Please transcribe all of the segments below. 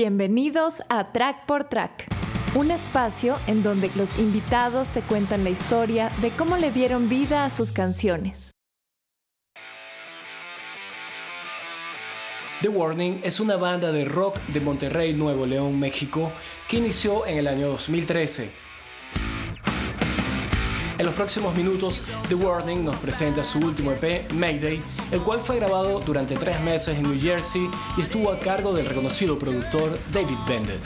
Bienvenidos a Track por Track, un espacio en donde los invitados te cuentan la historia de cómo le dieron vida a sus canciones. The Warning es una banda de rock de Monterrey, Nuevo León, México, que inició en el año 2013 en los próximos minutos, The Warning nos presenta su último EP, Mayday, el cual fue grabado durante tres meses en New Jersey y estuvo a cargo del reconocido productor David Bennett.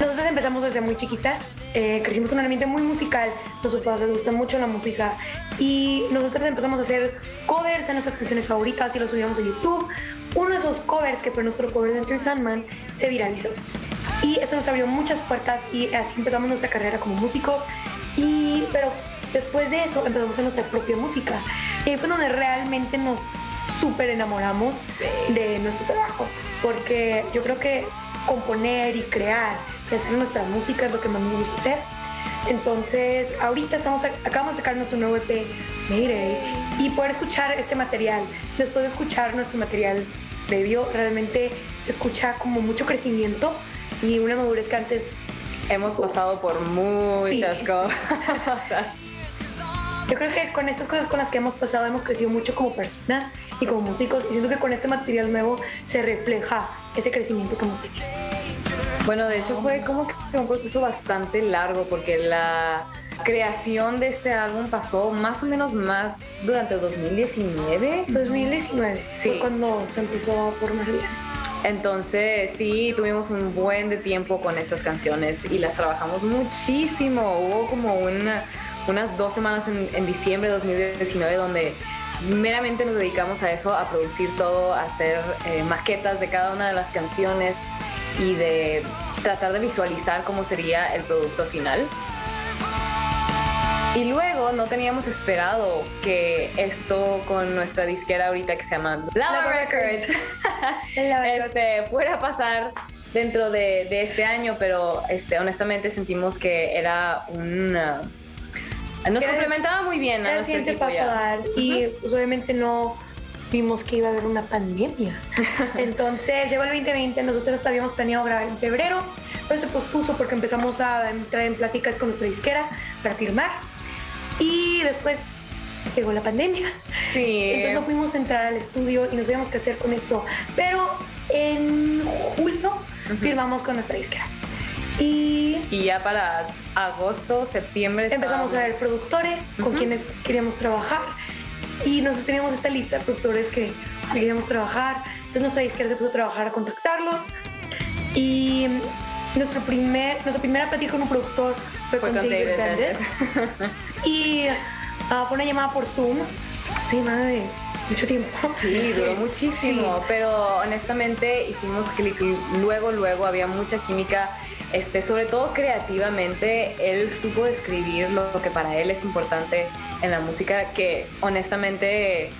Nosotros empezamos desde muy chiquitas, eh, crecimos en un ambiente muy musical, los padres les gusta mucho la música y nosotros empezamos a hacer covers de nuestras canciones favoritas y los subíamos a YouTube. Uno de esos covers, que fue nuestro cover de Enter Sandman, se viralizó. Y eso nos abrió muchas puertas y así empezamos nuestra carrera como músicos. Y, pero después de eso empezamos a hacer nuestra propia música. Y ahí fue donde realmente nos súper enamoramos de nuestro trabajo. Porque yo creo que componer y crear y hacer nuestra música es lo que más nos gusta hacer. Entonces, ahorita estamos, acabamos de sacar nuestro nuevo EP, Mayday, y poder escuchar este material, después de escuchar nuestro material previo, realmente se escucha como mucho crecimiento y una madurez que antes hemos pasado por muchas cosas. Yo creo que con estas cosas con las que hemos pasado hemos crecido mucho como personas y como músicos y siento que con este material nuevo se refleja ese crecimiento que hemos tenido. Bueno, de hecho fue como que un proceso bastante largo porque la creación de este álbum pasó más o menos más durante el 2019. 2019 sí. fue cuando se empezó a formar bien. Entonces sí, tuvimos un buen tiempo con estas canciones y las trabajamos muchísimo. Hubo como unas dos semanas en, diciembre de 2019 donde meramente nos dedicamos a eso, a producir todo, a hacer eh, maquetas de cada una de las canciones y de tratar de visualizar cómo sería el producto final. Y luego no teníamos esperado que esto con nuestra disquera ahorita que se llama Lava, Records, este, fuera a pasar dentro de, este año, pero este, honestamente sentimos que era un... nos complementaba muy bien. El siguiente paso a dar. Y pues, obviamente no vimos que iba a haber una pandemia. Entonces llegó el 2020, nosotros habíamos planeado grabar en febrero, pero se pospuso porque empezamos a entrar en pláticas con nuestra disquera para firmar y después llegó la pandemia. Sí. Entonces no pudimos entrar al estudio y no sabíamos qué hacer con esto. Pero en julio firmamos con nuestra disquera. Y, y ya para agosto, septiembre empezamos a ver productores con quienes queríamos trabajar y nosotros teníamos esta lista de productores que queríamos trabajar. Entonces nuestra disquera se puso a trabajar a contactarlos y nuestro primer, nuestra primera plática con un productor fue, con, David, David y uh, fue una llamada por Zoom, llamada de mucho tiempo. Sí, duró muchísimo, pero honestamente hicimos clic luego, luego había mucha química. Este, sobre todo creativamente, él supo describir lo que para él es importante en la música, que honestamente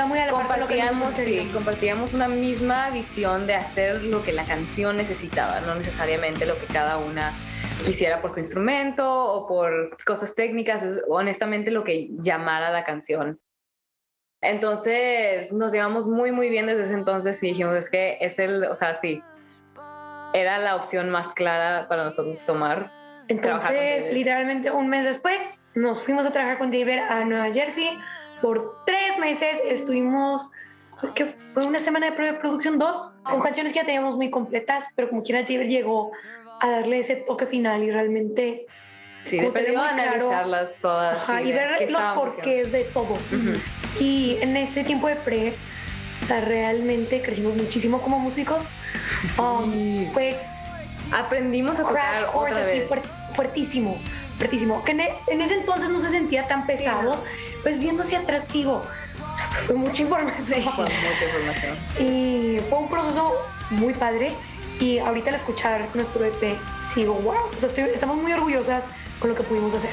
muy a la compartíamos, sí, compartíamos una misma visión de hacer lo que la canción necesitaba, no necesariamente lo que cada una quisiera por su instrumento o por cosas técnicas, es honestamente lo que llamara la canción. Entonces nos llevamos muy muy bien desde ese entonces y dijimos es que es el, o sea, sí, era la opción más clara para nosotros tomar. Entonces, literalmente un mes después, nos fuimos a trabajar con David a Nueva Jersey por tres meses estuvimos, que fue una semana de producción, dos, con canciones que ya teníamos muy completas, pero como quiera llegó a darle ese toque final y realmente... Sí, de analizarlas todas. y ver los porqués de todo. Y en ese tiempo de pre, o sea, realmente crecimos muchísimo como músicos. Um, fue... Aprendimos a crash course así fuertísimo, fuertísimo. Que e, en, ese entonces no se sentía tan pesado pues viendo hacia atrás digo, fue mucha información. Fue mucha información. Y fue un proceso muy padre. Y ahorita al escuchar nuestro EP, sigo, wow, o sea, estamos muy orgullosas con lo que pudimos hacer.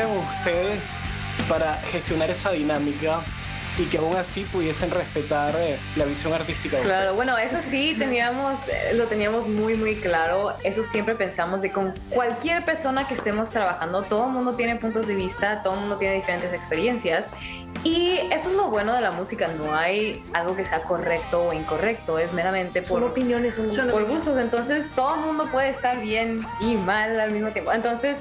Hacían ustedes para gestionar esa dinámica y que aún así pudiesen respetar eh, la visión artística de Claro, ustedes? bueno, eso sí teníamos, eh, lo teníamos muy, muy claro. Eso siempre pensamos de con cualquier persona que estemos trabajando, todo el mundo tiene puntos de vista, todo el mundo tiene diferentes experiencias. Y eso es lo bueno de la música, no hay algo que sea correcto o incorrecto, es meramente Son por, opiniones, son gustos. por gustos. Entonces todo el mundo puede estar bien y mal al mismo tiempo. Entonces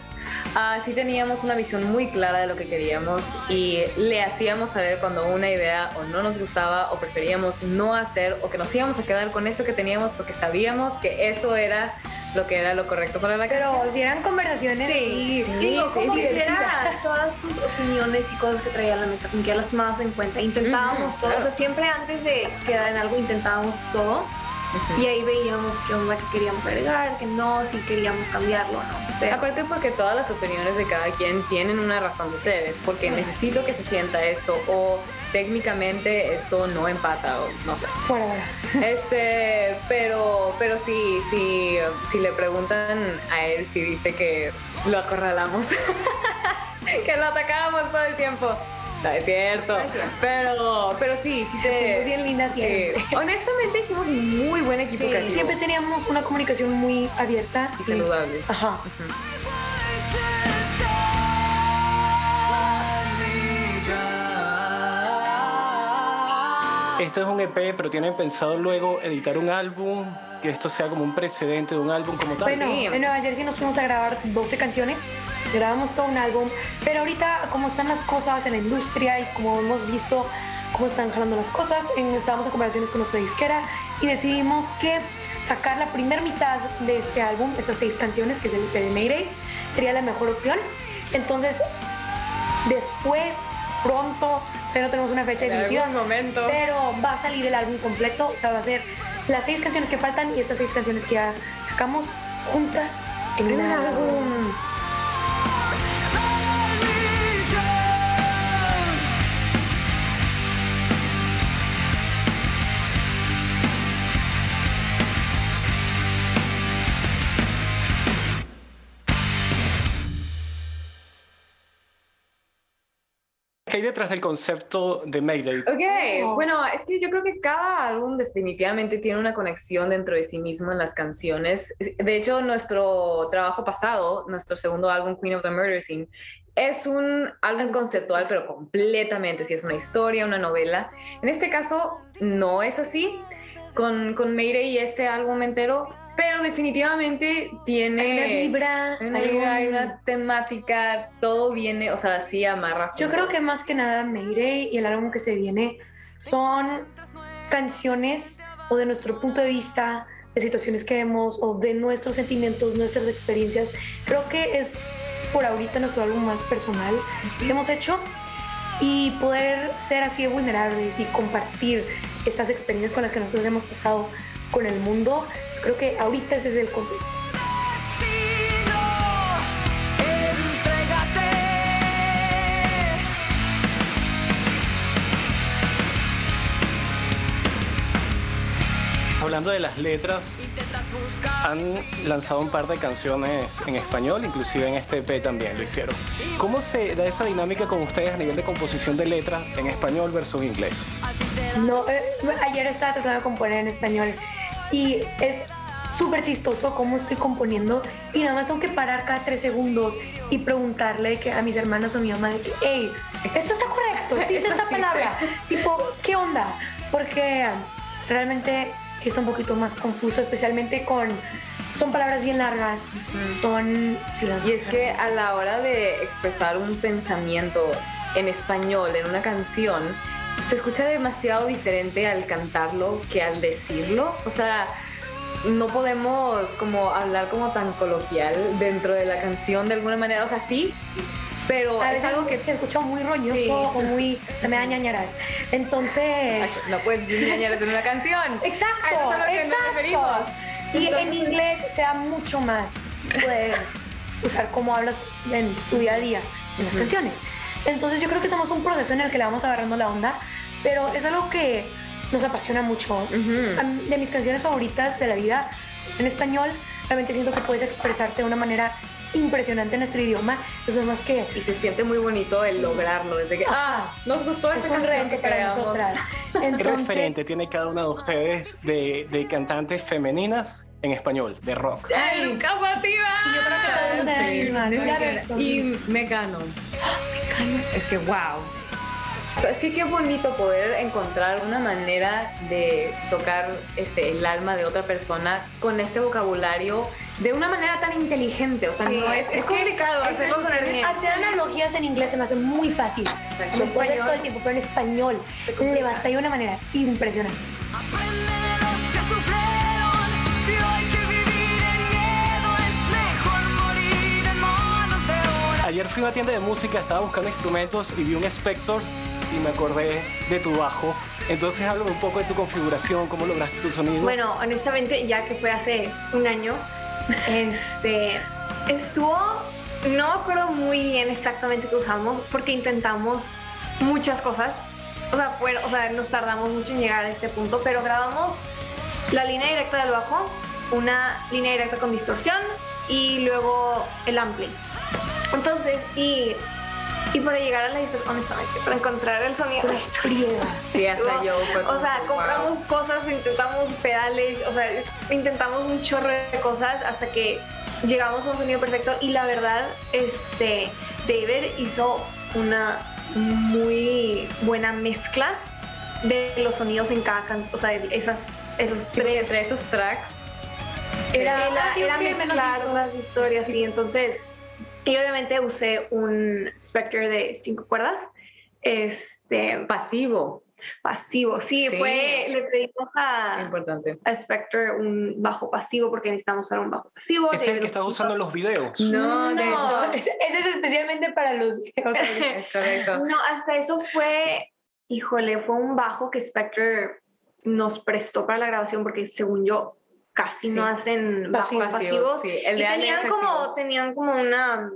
ah, sí teníamos una visión muy clara de lo que queríamos y le hacíamos saber cuando una idea o no nos gustaba o preferíamos no hacer o que nos íbamos a quedar con esto que teníamos porque sabíamos que eso era lo que era lo correcto para la Pero canción. si eran conversaciones Sí, sí, Digo, como sí, que era todas sus opiniones y cosas que traía a la mesa, como que ya las tomamos en cuenta. Intentábamos Ujú, todo, o sea, siempre antes de quedar en algo intentábamos todo y ahí veíamos qué onda que queríamos agregar, que no, si queríamos cambiarlo o no. Pero, Aparte porque todas las opiniones de cada quien tienen una razón de ser, es porque necesito que se sienta esto o técnicamente esto no empata o no sé. Este, pero, pero sí, sí, si le preguntan a él, si dice que lo acorralamos, que lo atacábamos todo el tiempo. No es cierto, pero, pero sí, sí te. Bien lindas sí. siempre. Honestamente hicimos muy buen equipo Sí, creativo siempre teníamos una comunicación muy abierta y saludable. Ajá. Esto es un EP, pero tienen pensado luego editar un álbum, que esto sea como un precedente de un álbum como tal. Bueno, Sí. en Nueva Jersey nos fuimos a grabar 12 canciones, grabamos todo un álbum, pero ahorita como están las cosas en la industria y como hemos visto cómo están jalando las cosas, estábamos en conversaciones con nuestra disquera y decidimos que sacar la primera mitad de este álbum, estas seis canciones, que es el EP de Mayday, sería la mejor opción. Entonces, después, pronto, pero no tenemos una fecha definitiva, algún momento. pero va a salir el álbum completo, o sea, va a ser las seis canciones que faltan y estas seis canciones que ya sacamos juntas en un álbum. Detrás del concepto de Mayday? Ok, Oh. bueno, es que yo creo que cada álbum definitivamente tiene una conexión dentro de sí mismo en las canciones. De hecho, nuestro trabajo pasado, nuestro segundo álbum, Queen of the Murder Scene, es un álbum conceptual, pero completamente, si es una historia, una novela. En este caso, no es así con, con Mayday y este álbum entero, pero definitivamente tiene... Hay una vibra, hay una, vibra, hay un- una temática, todo viene, o sea, sí amarra. Yo creo que más que nada Mayday y el álbum que se viene son canciones o de nuestro punto de vista, de situaciones que vemos o de nuestros sentimientos, nuestras experiencias. Creo que es por ahorita nuestro álbum más personal que hemos hecho y poder ser así de vulnerables y compartir estas experiencias con las que nosotros hemos pasado con el mundo. Creo que ahorita ese es el concepto. Hablando de las letras, han lanzado un par de canciones en español, inclusive en este EP también lo hicieron. ¿Cómo se da esa dinámica con ustedes a nivel de composición de letras en español versus inglés? No, eh, ayer estaba tratando de componer en español y es súper chistoso cómo estoy componiendo y nada más tengo que parar cada tres segundos y preguntarle que a mis hermanas o a mi mamá de que, hey, esto está correcto, existe esta palabra, tipo, ¿qué onda? Porque realmente sí está un poquito más confuso, especialmente con, son palabras bien largas, son... sí, las- Y es que a la hora de expresar un pensamiento en español, en una canción, se escucha demasiado diferente al cantarlo que al decirlo. O sea, no podemos como hablar como tan coloquial dentro de la canción de alguna manera. O sea, sí, pero a es algo que se escucha muy roñoso Sí. o muy... se me da ñañaras. Entonces... no puedes decir ñañaras en una canción. Exacto, A eso es a lo que nos exacto. referimos. Y en Entonces- inglés sea mucho más poder usar cómo hablas en tu día a día, en las canciones. Entonces yo creo que estamos en un proceso en el que le vamos agarrando la onda, pero es algo que nos apasiona mucho. De mis canciones favoritas de la vida son en español, realmente siento que puedes expresarte de una manera impresionante en nuestro idioma. Entonces, más que. Y se siente muy bonito el lograrlo. Desde que, ah, nos gustó es esta un canción que para creamos. nosotras. ¿Qué referente tiene cada una de ustedes de, de cantantes femeninas en español, de rock? ¡Ay, Lucas! Sí, yo creo que todos a tener la misma. Sí, Una Mecano. Es que, wow. Es que qué bonito poder encontrar una manera de tocar este, el alma de otra persona con este vocabulario de una manera tan inteligente. O sea, Sí, no es, es complicado hacerlo entender- bien. Hacer analogías en inglés se me hace muy fácil. Lo puedo hacer todo el tiempo, pero en español le batalla de una manera impresionante. Ayer fui a una tienda de música, estaba buscando instrumentos y vi un Spector y me acordé de tu bajo. Entonces háblame un poco de tu configuración, cómo lograste tu sonido. Bueno, honestamente, ya que fue hace un año, este, estuvo, no me acuerdo muy bien exactamente qué usamos, porque intentamos muchas cosas. O sea, fue- o sea, nos tardamos mucho en llegar a este punto, pero grabamos la línea directa del bajo, una línea directa con distorsión y luego el ampli. Entonces, y, y para llegar a la distorsión, honestamente, para encontrar el sonido de la Friega. Sí, hasta yo. fue o sea, wow. compramos cosas, intentamos pedales, o sea, intentamos un chorro de cosas hasta que llegamos a un sonido perfecto y la verdad, este, David hizo una muy buena mezcla de los sonidos en cada canción, o sea, esas, esos Sí, tres. entre esos tracks. Era, Era, ah, era mezclar las historias, sí, entonces, y obviamente usé un Spectre de cinco cuerdas, este, Pasivo. pasivo, sí, Sí. fue, le pedimos a, Importante. a Spectre un bajo pasivo porque necesitamos usar un bajo pasivo. es el que estás lo usando en los videos. No, de No. hecho. Ese ese es especialmente para los videos. Es correcto. No, hasta eso fue, híjole, fue un bajo que Spectre nos prestó para la grabación porque según yo casi Sí. no hacen bajos Pasivos, pasivos. sí. El y tenían como, tenían como una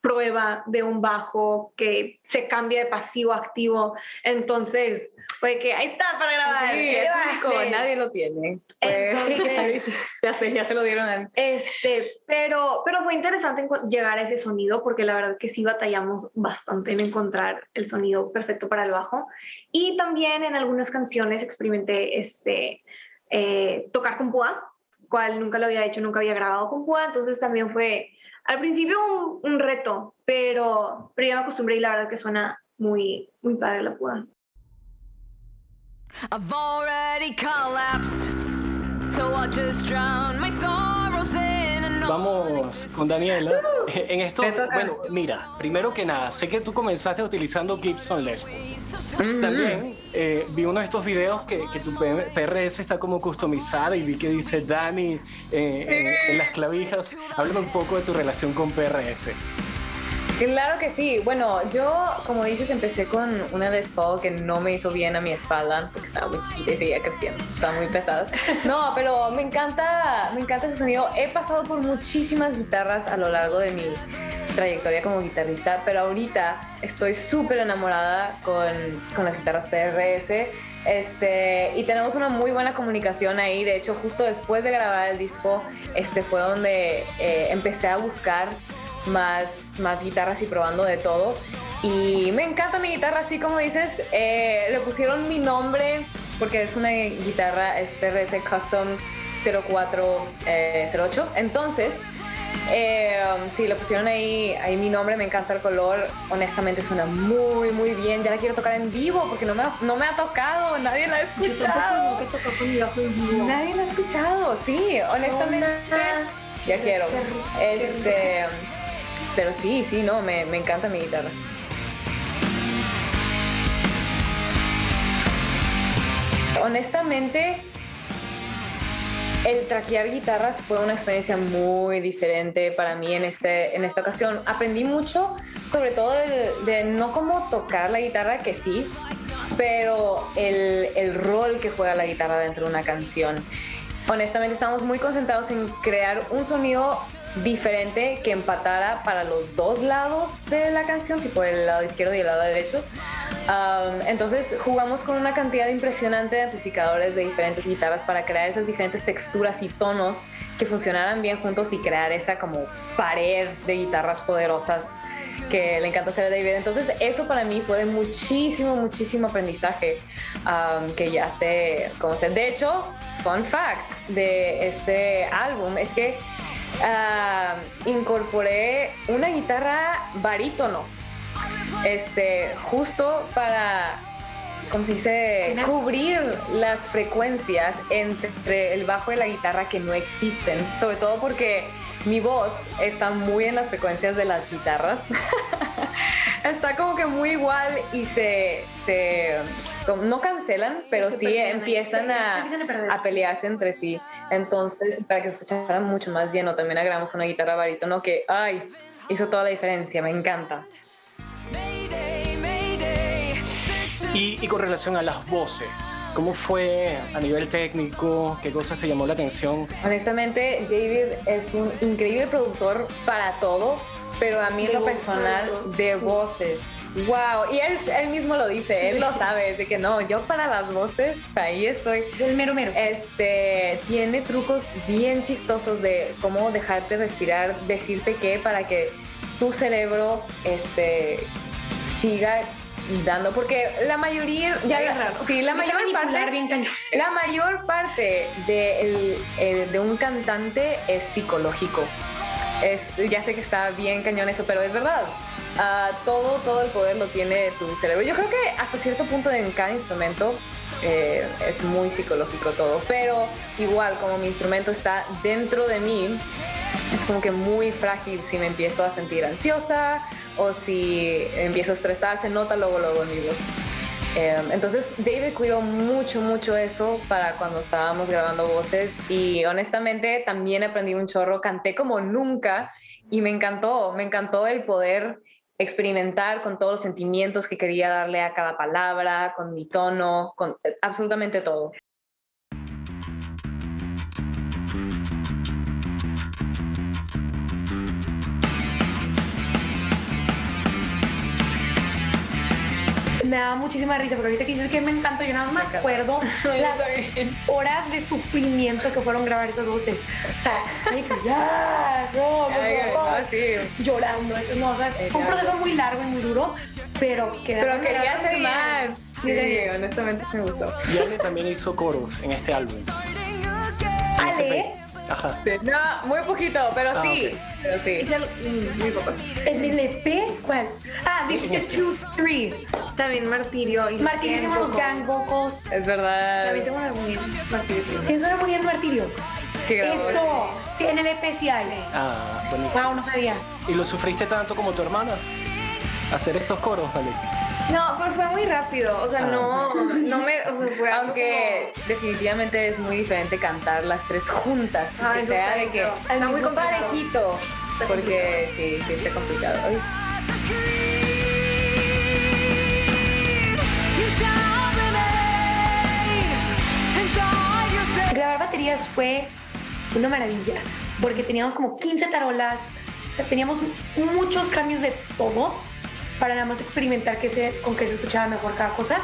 prueba de un bajo que se cambia de pasivo a activo. Entonces, fue que ahí está para grabar. Sí, ¿qué es único, Sí. nadie lo tiene. Entonces, ya sé, ya se lo dieron a Este, pero, pero fue interesante llegar a ese sonido porque la verdad que sí batallamos bastante en encontrar el sonido perfecto para el bajo. Y también en algunas canciones experimenté este, eh, tocar con púa, cual nunca lo había hecho, nunca había grabado con púa, entonces también fue al principio un, reto, pero, pero ya me acostumbré y la verdad que suena muy, muy padre la púa. So I'll just drown my an Vamos con Daniela. En esto, bueno, mira, primero que nada, sé que tú comenzaste utilizando Gibson Les Paul. También eh, vi uno de estos videos que, que tu PRS está como customizada y vi que dice Dani eh, en, en las clavijas. Háblame un poco de tu relación con PRS. Claro que sí. Bueno, yo, como dices, empecé con una Les Paul que no me hizo bien a mi espalda porque estaba muy chiquita y seguía creciendo. Estaba muy pesada. No, pero me encanta, me encanta ese sonido. He pasado por muchísimas guitarras a lo largo de mi trayectoria como guitarrista, pero ahorita estoy súper enamorada con, con las guitarras PRS. Este, y tenemos una muy buena comunicación ahí. De hecho, justo después de grabar el disco, este fue donde eh, empecé a buscar más, más guitarras y probando de todo. Y me encanta mi guitarra, así como dices. eh, le pusieron mi nombre porque es una guitarra, es PRS Custom 0408. Entonces, eh, sí, le pusieron ahí, ahí mi nombre, me encanta el color. Honestamente suena muy, muy bien. Ya la quiero tocar en vivo porque no me, ha- no me ha tocado, nadie la ha escuchado. en vivo. Nadie la ha escuchado, sí, honestamente. Ya quiero. Este, pero sí, sí, no, me, me encanta mi guitarra. Honestamente, el traquear guitarras fue una experiencia muy diferente para mí en, este, en esta ocasión. Aprendí mucho, sobre todo de, no cómo tocar la guitarra, que sí, pero el, el rol que juega la guitarra dentro de una canción. Honestamente estamos muy concentrados en crear un sonido diferente que empatara para los dos lados de la canción, tipo el lado izquierdo y el lado derecho. Entonces jugamos con una cantidad impresionante de amplificadores de diferentes guitarras para crear esas diferentes texturas y tonos que funcionaran bien juntos y crear esa como pared de guitarras poderosas que le encanta hacer a David. Entonces eso para mí fue de muchísimo, muchísimo aprendizaje que ya sé cómo hacer. De hecho, fun fact de este álbum es que ah, incorporé una guitarra barítono, este, justo para, ¿cómo se dice? Cubrir las frecuencias entre el bajo y la guitarra que no existen, sobre todo porque mi voz está muy en las frecuencias de las guitarras. está como que muy igual y se, se no cancelan, pero sí empiezan a, empiezan a pelearse entre sí. Entonces, para que se escuchara mucho más lleno, también agregamos una guitarra barítono que, ay, hizo toda la diferencia, me encanta. Mayday, mayday. Y, y con relación a las voces, ¿cómo fue a nivel técnico? ¿Qué cosas te llamó la atención? Honestamente, David es un increíble productor para todo, pero a mí en De lo personal, de voces. Wow, y él, él mismo lo dice, él lo sabe, de que no, yo para las voces, ahí estoy. Del mero mero. Este tiene trucos bien chistosos de cómo dejarte respirar, decirte que para que tu cerebro este, siga dando, porque la mayoría, ya la- raro. sí, la mayor parte, bien la mayor parte de, el- el- de un cantante es psicológico. Es, ya sé que está bien cañón eso, pero es verdad. Ah, todo, todo el poder lo tiene tu cerebro. Yo creo que hasta cierto punto en cada instrumento eh, es muy psicológico todo, pero igual como mi instrumento está dentro de mí, es como que muy frágil si me empiezo a sentir ansiosa o si empiezo a estresar, se nota luego, luego en mi voz. Eh, entonces David cuidó mucho, mucho eso para cuando estábamos grabando voces y honestamente también aprendí un chorro, canté como nunca y me encantó, me encantó el poder experimentar con todos los sentimientos que quería darle a cada palabra, con mi tono, con eh, absolutamente todo. Me da muchísima risa, porque ahorita que dices que me encanta, yo nada más me acuerdo las horas de sufrimiento que fueron grabar esas voces. O sea, que ya, no, por Ay, favor. no, sí. llorando. No, o sea, fue un proceso muy largo y muy duro, pero quedó Pero quería hacer más. Sí, diez. honestamente sí me gustó. Y Ale también hizo coros en este álbum. Este Ale, Ajá. No, muy poquito, pero Ah, sí. ok. Pero sí. es el- Mm, Muy pocos. ¿en el EP? ¿Cuál? Ah, dijiste En este. 2, 3. También Martirio. Y Martirio hicimos los Gang. vocals. Es verdad. También tengo una muy Martirio. ¿Tienes una muy en Martirio? Eso. Sí, en el EP sí hay. Ah, buenísimo. Wow, no sabía. ¿Y lo sufriste tanto como tu hermana? Hacer esos coros, Ale. No, pero fue muy rápido. O sea, Ah. no, no me. O sea, fue algo Aunque definitivamente es muy diferente cantar las tres juntas. Ah, que sea de que está muy muy complicado. parejito. Porque sí, sí está complicado. Ay. Grabar baterías fue una maravilla, porque teníamos como 15 tarolas, o sea, teníamos muchos cambios de todo para nada más experimentar qué se, con qué se escuchaba mejor cada cosa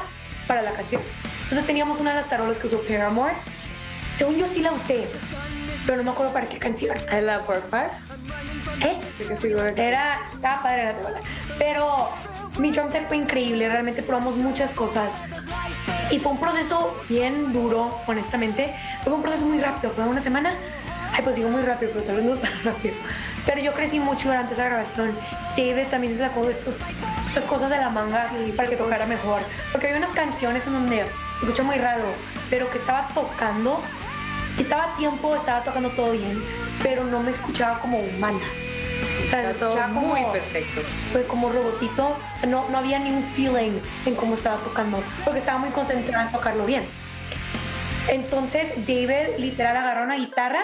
para la canción. Entonces teníamos una de las tarolas que usó Paramore. Según yo sí la usé, pero no me acuerdo para qué canción. ¿Es la Pork Pie? ¿Eh? Era, estaba padre la tarola. Pero mi drum tech fue increíble, realmente probamos muchas cosas. Y fue un proceso bien duro, honestamente. Fue un proceso muy rápido, fue una semana. Ay, pues digo muy rápido, pero tal vez no es tan rápido. Pero yo crecí mucho durante esa grabación. David también se sacó estos, estas cosas de la manga para que tocara mejor. Porque había unas canciones en donde escucha muy raro, pero que estaba tocando. Estaba a tiempo, estaba tocando todo bien, pero no me escuchaba como humana. O sea, se Está todo escuchaba como, muy perfecto. fue como robotito, o sea, no, no había ni un feeling en cómo estaba tocando, porque estaba muy concentrada en tocarlo bien. Entonces David literal agarró una guitarra,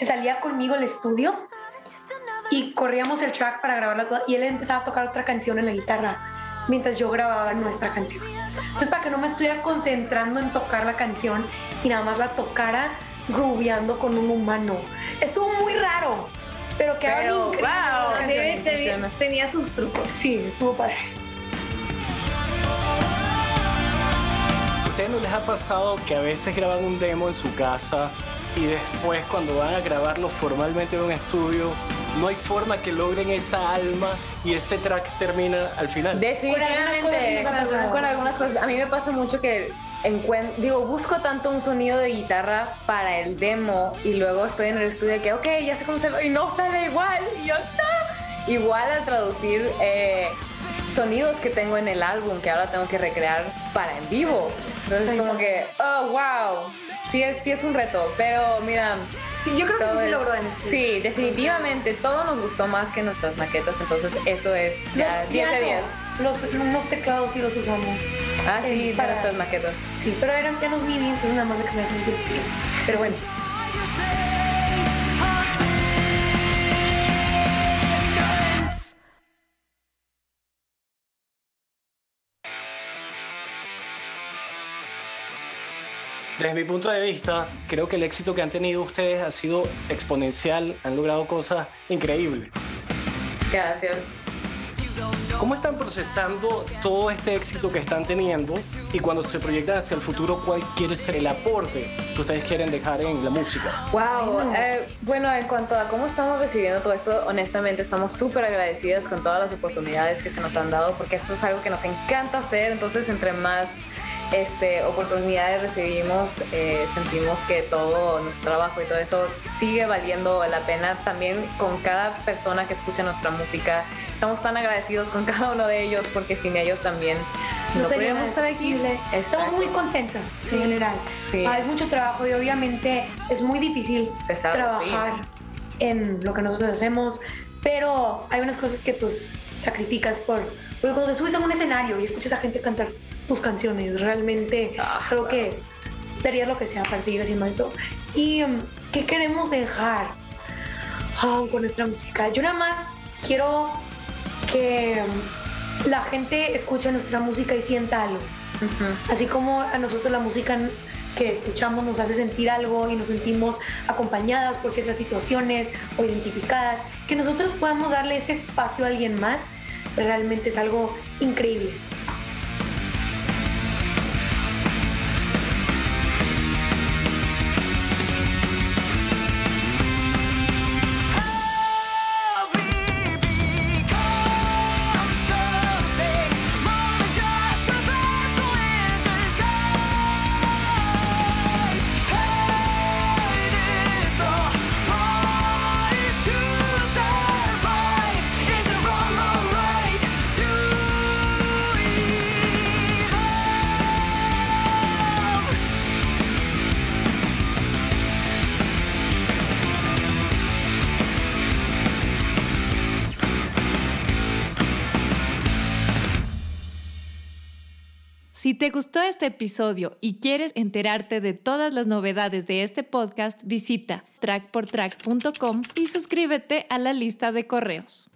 se salía conmigo al estudio y corríamos el track para grabarla toda y él empezaba a tocar otra canción en la guitarra mientras yo grababa nuestra canción. Entonces para que no me estuviera concentrando en tocar la canción y nada más la tocara grooveando con un humano. Estuvo muy raro, pero quedaron Pero, increíbles wow, debe- tenía sus trucos. Sí, estuvo padre. ¿A ustedes no les ha pasado que a veces graban un demo en su casa y después cuando van a grabarlo formalmente en un estudio, no hay forma que logren esa alma y ese track termina al final? Definitivamente. Con algunas cosas. Con algunas. A mí me pasa mucho que digo, busco tanto un sonido de guitarra para el demo y luego estoy en el estudio que, ok, ya sé cómo se ve y no sale igual. Y yo, no. Igual al traducir eh, sonidos que tengo en el álbum que ahora tengo que recrear para en vivo. Entonces, como que, oh, wow. Sí es, sí es un reto, pero mira, Sí, yo creo que sí se logró en este. Sí, definitivamente. Todo nos gustó más que nuestras maquetas, entonces eso es ya Los 10 de 10. pianos, Los, unos teclados sí los usamos. Ah, sí, para- nuestras maquetas. Sí, pero eran pianos MIDI, entonces nada más de que me hacen. Pero bueno. Desde mi punto de vista, creo que el éxito que han tenido ustedes ha sido exponencial, han logrado cosas increíbles. Gracias. ¿Cómo están procesando todo este éxito que están teniendo y cuando se proyectan hacia el futuro, cuál quiere ser el aporte que ustedes quieren dejar en la música? Wow. eh, bueno, en cuanto a cómo estamos recibiendo todo esto, honestamente estamos súper agradecidas con todas las oportunidades que se nos han dado porque esto es algo que nos encanta hacer. Entonces, entre más este, oportunidades recibimos, eh, sentimos que todo nuestro trabajo y todo eso sigue valiendo la pena. También con cada persona que escucha nuestra música, estamos tan agradecidos con cada uno de ellos porque sin ellos también no, No podríamos estar aquí. Estamos muy contentas en general. Sí. Ah, es mucho trabajo y obviamente es muy difícil pesado, trabajar en lo que nosotros hacemos, pero hay unas cosas que pues sacrificas por... Porque cuando te subes a un escenario y escuchas a gente cantar tus canciones, realmente Ah, algo que darías lo que sea para seguir haciendo eso. ¿Y um, qué queremos dejar Ah, con nuestra música? Yo nada más quiero que um, la gente escuche nuestra música y sienta algo. Ujú. Así como a nosotros la música que escuchamos nos hace sentir algo y nos sentimos acompañadas por ciertas situaciones o identificadas, que nosotros podamos darle ese espacio a alguien más, realmente es algo increíble. Te gustó este episodio y quieres enterarte de todas las novedades de este podcast, visita trackportrack.com y suscríbete a la lista de correos.